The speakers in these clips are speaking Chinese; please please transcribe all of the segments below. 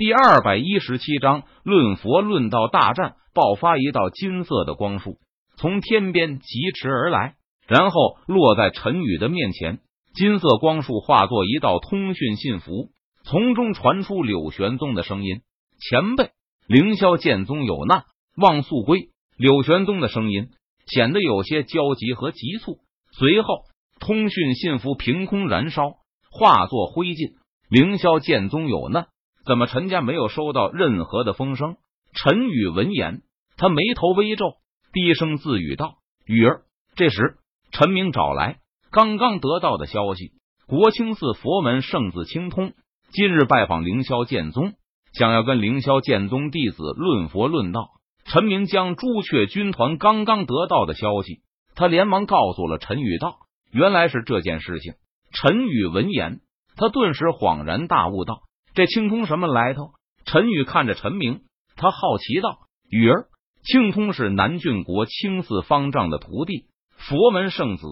第二百一十七章论佛论道大战爆发，一道金色的光束从天边疾驰而来，然后落在陈宇的面前。金色光束化作一道通讯信符，从中传出柳玄宗的声音：“前辈，凌霄剑宗有难，望速归。”柳玄宗的声音显得有些焦急和急促。随后，通讯信符凭空燃烧，化作灰烬。凌霄剑宗有难。怎么陈家没有收到任何的风声？陈宇闻言，他眉头微皱，低声自语道：“雨儿。”这时，陈明找来刚刚得到的消息：国清寺佛门圣子青通今日拜访凌霄剑宗，想要跟凌霄剑宗弟子论佛论道。陈明将朱雀军团刚刚得到的消息，他连忙告诉了陈宇道：“原来是这件事情。”陈宇闻言，他顿时恍然大悟道。这青通什么来头？陈宇看着陈明，他好奇道：“雨儿，青通是南郡国青寺方丈的徒弟，佛门圣子，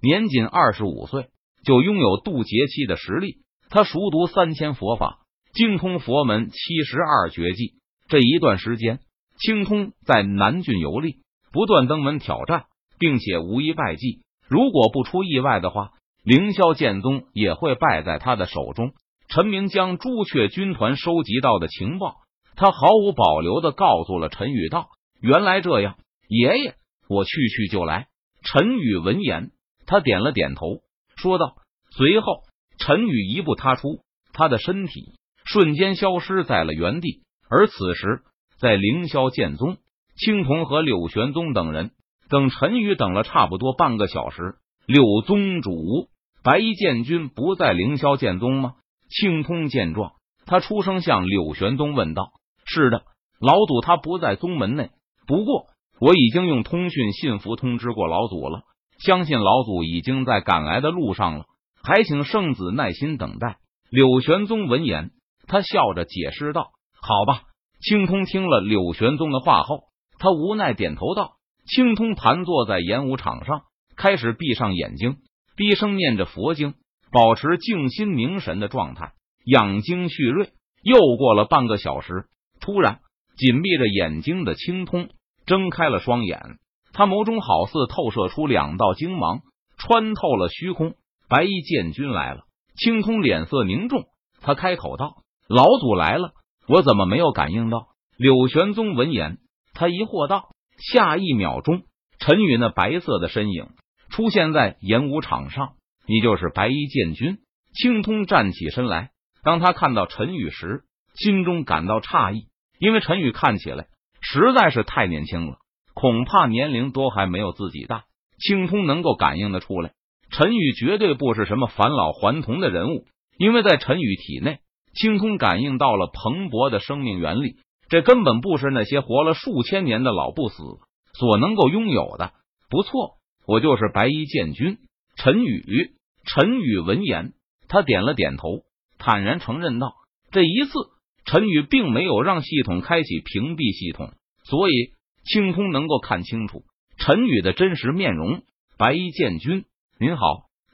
年仅二十五岁就拥有渡劫期的实力。他熟读三千佛法，精通佛门七十二绝技。这一段时间，青通在南郡游历，不断登门挑战，并且无一败绩。如果不出意外的话，凌霄剑宗也会败在他的手中。”陈明将朱雀军团收集到的情报，他毫无保留的告诉了陈宇道：“原来这样，爷爷，我去去就来。”陈宇闻言，他点了点头，说道。随后，陈宇一步踏出，他的身体瞬间消失在了原地。而此时，在凌霄剑宗，青铜和柳玄宗等人等陈宇等了差不多半个小时。柳宗主，白衣剑君不在凌霄剑宗吗？青通见状，他出声向柳玄宗问道：“是的，老祖他不在宗门内，不过我已经用通讯信符通知过老祖了，相信老祖已经在赶来的路上了，还请圣子耐心等待。”柳玄宗闻言，他笑着解释道：“好吧。”青通听了柳玄宗的话后，他无奈点头道：“青通盘坐在演武场上，开始闭上眼睛，低声念着佛经。”保持静心凝神的状态，养精蓄锐。又过了半个小时，突然紧闭着眼睛的青通睁开了双眼，他眸中好似透射出两道精芒，穿透了虚空。白衣剑君来了，青通脸色凝重，他开口道：“老祖来了，我怎么没有感应到？”柳玄宗闻言，他疑惑道：“下一秒钟，陈宇那白色的身影出现在演武场上。”你就是白衣剑君。青通站起身来，当他看到陈宇时，心中感到诧异，因为陈宇看起来实在是太年轻了，恐怕年龄都还没有自己大。青通能够感应的出来，陈宇绝对不是什么返老还童的人物，因为在陈宇体内，青通感应到了蓬勃的生命原力，这根本不是那些活了数千年的老不死所能够拥有的。不错，我就是白衣剑君陈宇。陈宇闻言，他点了点头，坦然承认道：“这一次，陈宇并没有让系统开启屏蔽系统，所以青空能够看清楚陈宇的真实面容。”白衣剑君，您好，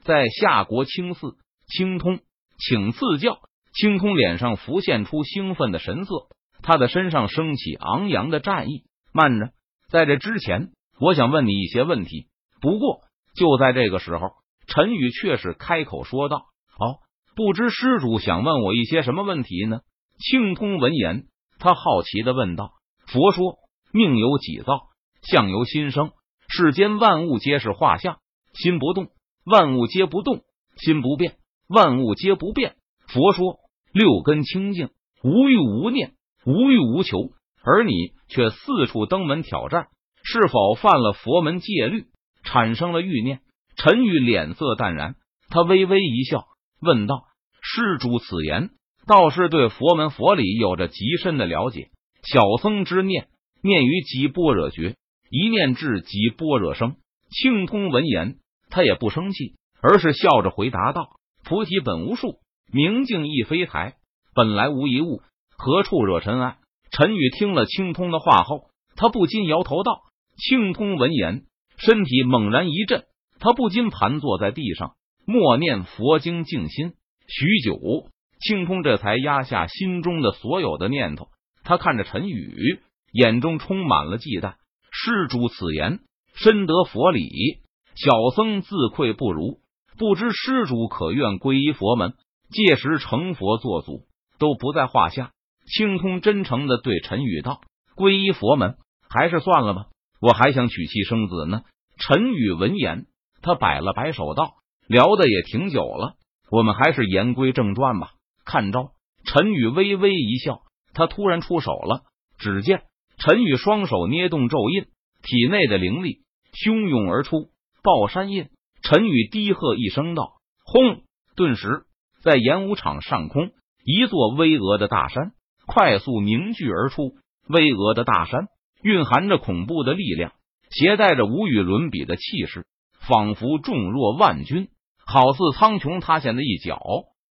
在夏国青寺，青通，请赐教。青空脸上浮现出兴奋的神色，他的身上升起昂扬的战意。慢着，在这之前，我想问你一些问题。不过，就在这个时候。陈宇却是开口说道：“哦，不知施主想问我一些什么问题呢？”青通闻言，他好奇的问道：“佛说命由己造，相由心生，世间万物皆是画像，心不动，万物皆不动；心不变，万物皆不变。佛说六根清净，无欲无念，无欲无求，而你却四处登门挑战，是否犯了佛门戒律，产生了欲念？”陈宇脸色淡然，他微微一笑，问道：“施主此言，倒是对佛门佛理有着极深的了解。小僧之念，念于即般若觉，一念至即般若生。”庆通闻言，他也不生气，而是笑着回答道：“菩提本无树，明镜亦非台，本来无一物，何处惹尘埃？”陈宇听了青通的话后，他不禁摇头道：“青通闻言，身体猛然一震。”他不禁盘坐在地上，默念佛经静心。许久，青通这才压下心中的所有的念头。他看着陈宇，眼中充满了忌惮。施主此言深得佛理，小僧自愧不如。不知施主可愿皈依佛门，届时成佛做祖都不在话下。青通真诚的对陈宇道：“皈依佛门，还是算了吧。我还想娶妻生子呢。”陈宇闻言，他摆了摆手道：“聊的也挺久了，我们还是言归正传吧。看招！”陈宇微微一笑，他突然出手了。只见陈宇双手捏动咒印，体内的灵力汹涌而出。爆山印。陈宇低喝一声道：“轰！”顿时，在演武场上空，一座巍峨的大山快速凝聚而出。巍峨的大山蕴含着恐怖的力量。携带着无与伦比的气势，仿佛重若万钧，好似苍穹塌陷的一角，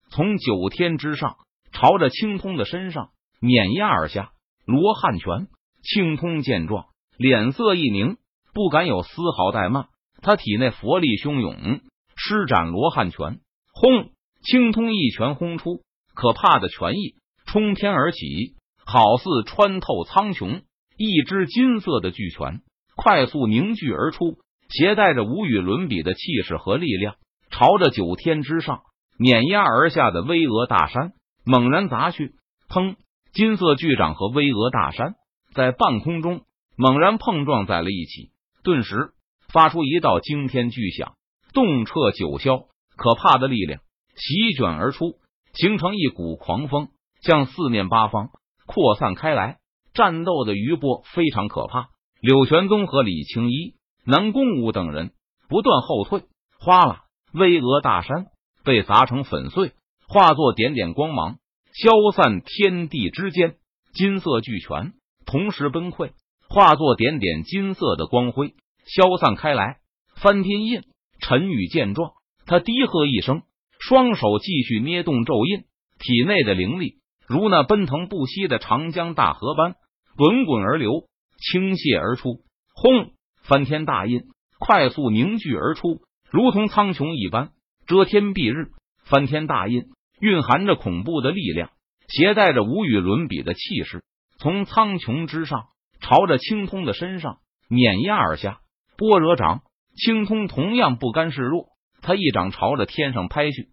从九天之上朝着青通的身上碾压而下。罗汉拳，青通见状，脸色一凝，不敢有丝毫怠慢。他体内佛力汹涌，施展罗汉拳，轰！青通一拳轰出，可怕的拳意冲天而起，好似穿透苍穹，一只金色的巨拳。快速凝聚而出，携带着无与伦比的气势和力量，朝着九天之上碾压而下的巍峨大山猛然砸去。砰！金色巨掌和巍峨大山在半空中猛然碰撞在了一起，顿时发出一道惊天巨响，动彻九霄。可怕的力量席卷而出，形成一股狂风，向四面八方扩散开来。战斗的余波非常可怕。柳玄宗和李青衣、南宫武等人不断后退，哗啦！巍峨大山被砸成粉碎，化作点点光芒，消散天地之间。金色巨拳同时崩溃，化作点点金色的光辉，消散开来。翻天印，陈宇见状，他低喝一声，双手继续捏动咒印，体内的灵力如那奔腾不息的长江大河般滚滚而流。倾泻而出，轰！翻天大印快速凝聚而出，如同苍穹一般遮天蔽日。翻天大印蕴含着恐怖的力量，携带着无与伦比的气势，从苍穹之上朝着青通的身上碾压而下。般若掌，青通同样不甘示弱，他一掌朝着天上拍去。